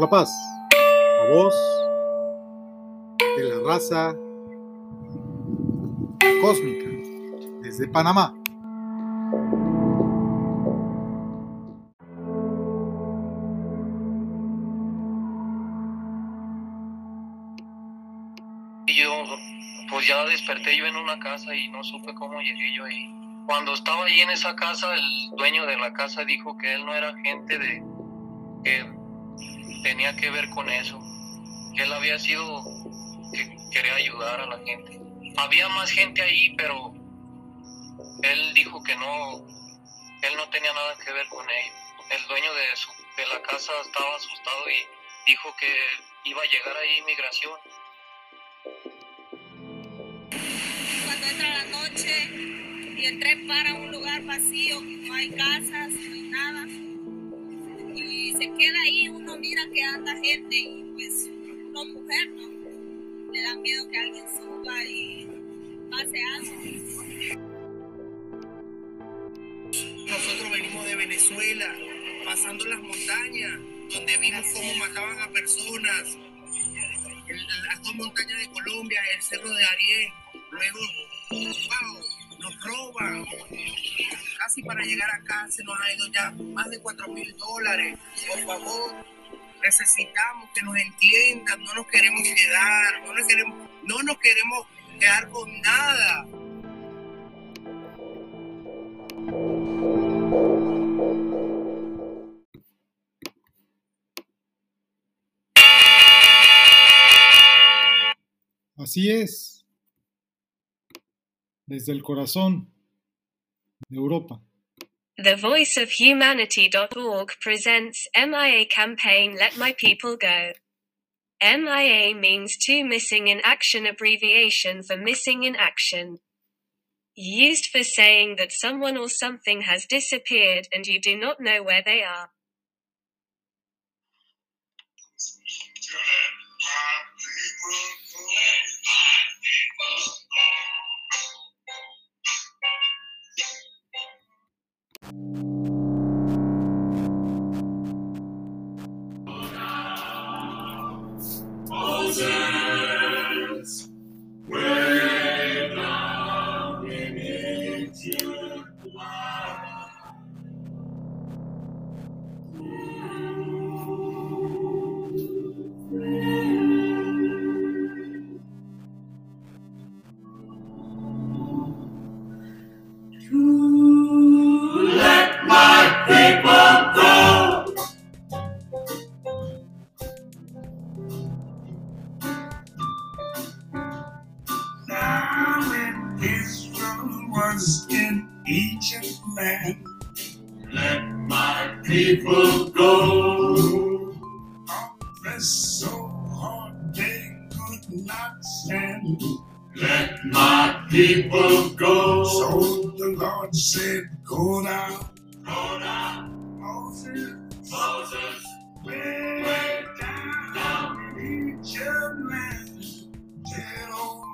la paz. La voz de la raza cósmica desde Panamá. Pues ya desperté yo en una casa y no supe cómo llegué yo ahí. Cuando estaba ahí en esa casa, el dueño de la casa dijo que él no era gente de que tenía que ver con eso. Él había sido que quería ayudar a la gente. Había más gente ahí, pero él dijo que no, él no tenía nada que ver con ello. El dueño de, su, de la casa estaba asustado y dijo que iba a llegar ahí inmigración. Cuando entra la noche y el tren para un lugar vacío, no hay casas, no hay nada. Se queda ahí, uno mira que anda gente y pues no mujer, ¿no? Le da miedo que alguien suba y pase algo. Nosotros venimos de Venezuela, pasando las montañas, donde vimos cómo mataban a personas, las dos montañas de Colombia, el cerro de Arién, luego wow, nos roban. Casi para llegar acá se nos ha ido ya más de 4 mil dólares. Por favor, necesitamos que nos entiendan, no nos queremos quedar, no nos queremos, no nos queremos quedar con nada. Así es. Desde el corazón de Europa. TheVoiceOfHumanity.org presents MIA campaign Let My People Go. MIA means two missing in action abbreviation for missing in action. Used for saying that someone or something has disappeared and you do not know where they are. you so hard they could not stand. Let my people go. So the Lord said, Go down, go down, Moses, Moses, way way down, down. in Egypt land. Tell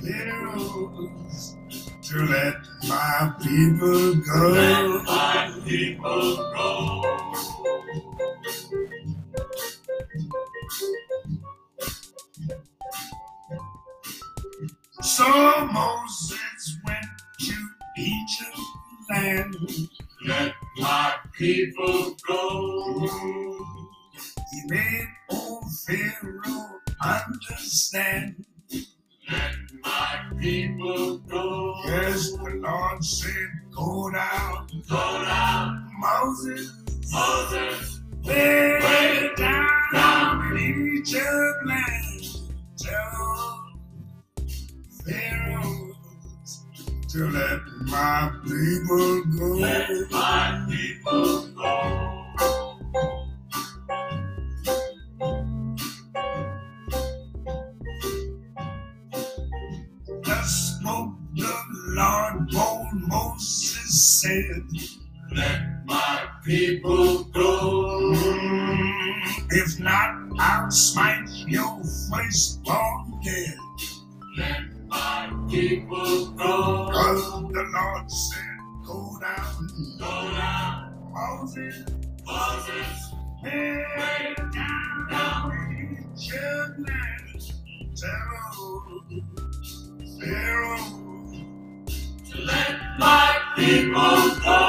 Pharaohs to let my people go. Let my people go. So Moses went to Egypt land. Let my people go. He made old Pharaoh understand. Let my people go. Yes, the Lord said, Go down, Go down, Moses, Moses, way down, down. in Egypt land. To let my people go. let my people go. Thus spoke the Lord, old Moses said. Let my people go. Hmm, if not, I'll smite your firstborn dead. Let my people go. Cause the Lord said, Go down, Go down, Moses, Moses, Way down, to let my people go.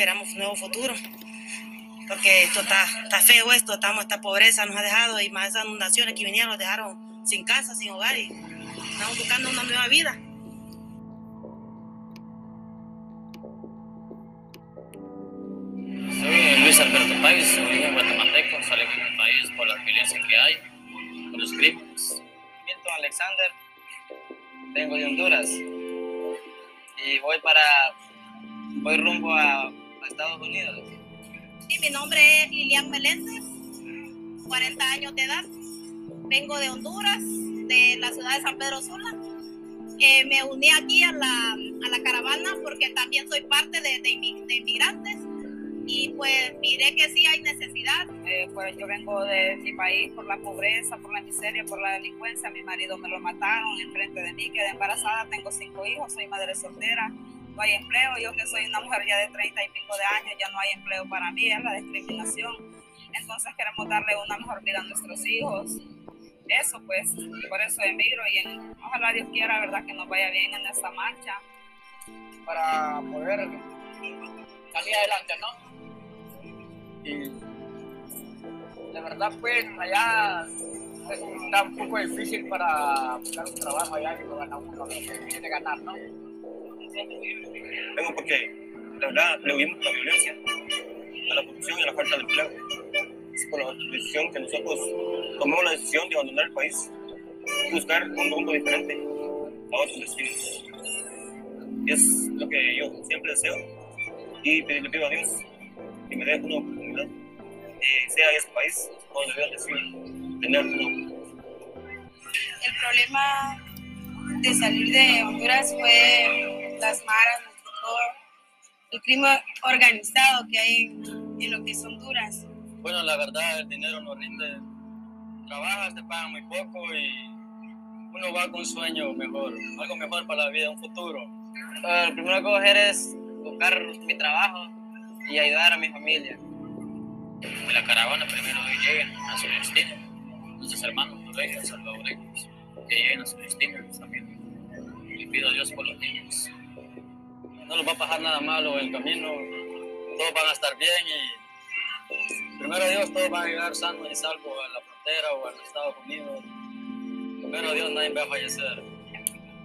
Esperamos un nuevo futuro. Porque esto está, está feo esto, estamos, esta pobreza nos ha dejado y más esas inundaciones que vinieron nos dejaron sin casa, sin hogar y estamos buscando una nueva vida. Soy Luis Alberto Páez, de origen guatemalteco, salí de mi país por la violencia que hay, por los crímenes. Milton Alexander, vengo de Honduras y voy para, voy rumbo a Estados Unidos. Sí, mi nombre es Lilian Meléndez, 40 años de edad. Vengo de Honduras, de la ciudad de San Pedro Sula. Eh, me uní aquí a la, a la caravana porque también soy parte de, de de inmigrantes y pues miré que sí hay necesidad. Eh, pues yo vengo de mi país por la pobreza, por la miseria, por la delincuencia. Mi marido me lo mataron enfrente de mí, quedé embarazada, tengo cinco hijos, soy madre soltera, no hay empleo. Yo que soy una mujer ya de 30 y pico de años, ya no hay empleo para mí, es la discriminación. Entonces queremos darle una mejor vida a nuestros hijos. Eso pues, por eso emigro y en- ojalá Dios quiera, verdad, que nos vaya bien en esta marcha. Para poder salir adelante, ¿no? Y de verdad, pues, allá está un poco difícil para buscar un trabajo allá y no gana uno lo que quiere ganar, ¿no? Vengo porque, la verdad, le huimos la violencia, a la corrupción y a la falta de empleo. Es por la decisión que nosotros tomamos la decisión de abandonar el país y buscar un mundo diferente a otros destinos. Y es lo que yo siempre deseo y pedirle pido a Dios que me dé una oportunidad, eh, sea este país donde yo decido tener una El problema de salir de Honduras fue las maras, todo, el crimen organizado que hay en, en lo que es Honduras. Bueno, la verdad, el dinero no rinde. Trabajas, te pagan muy poco y uno va con un sueño mejor, algo mejor para la vida, un futuro. Eh, lo primero que voy a hacer es buscar mi trabajo y ayudar a mi familia. De la caravana primero que lleguen a su destino, nuestros hermanos salvadoreños, que lleguen a su destino también. Y pido a Dios por los niños. No les va a pasar nada malo en el camino, todos van a estar bien y primero Dios, todos van a llegar sanos y salvos a la frontera o a los Estados Unidos. Primero Dios, nadie va a fallecer.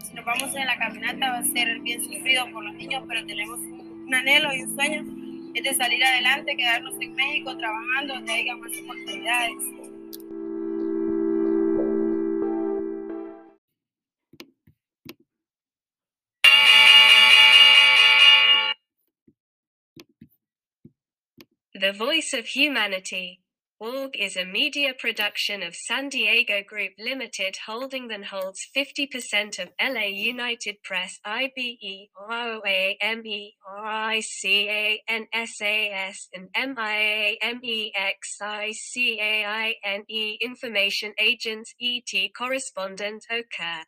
Si nos vamos en la caminata va a ser bien sufrido por los niños, pero tenemos un anhelo y un sueño, es de salir adelante, quedarnos en México trabajando donde haya más oportunidades. The Voice of Humanity. Org is a media production of San Diego Group Limited holding and holds 50% of LA United Press IBE ROAME and MIAMEXICAINE Information Agents ET Correspondent OCA.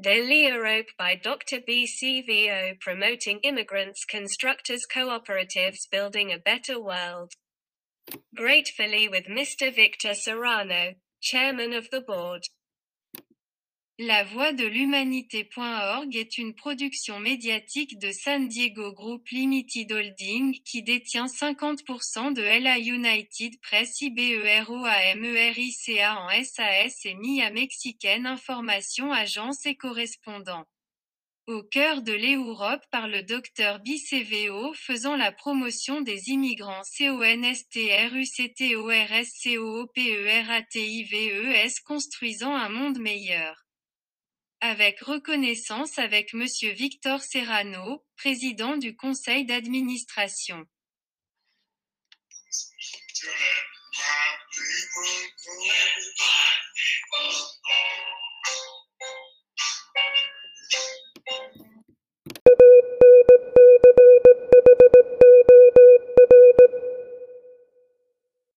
Deliope by Dr. BCVO promoting immigrants, constructors, cooperatives building a better world. Gratefully with Mr. Victor Serrano, Chairman of the Board. La Voix de l'Humanité.org est une production médiatique de San Diego Group Limited Holding qui détient 50% de LA United Press IBEROAMERICA en SAS et MIA Mexicaine Information Agence et correspondant. Au cœur de l'Europe par le Dr BCVO faisant la promotion des immigrants CONSTRUCTORSCOOPERATIVES construisant un monde meilleur. Avec reconnaissance avec Monsieur Victor Serrano, président du conseil d'administration.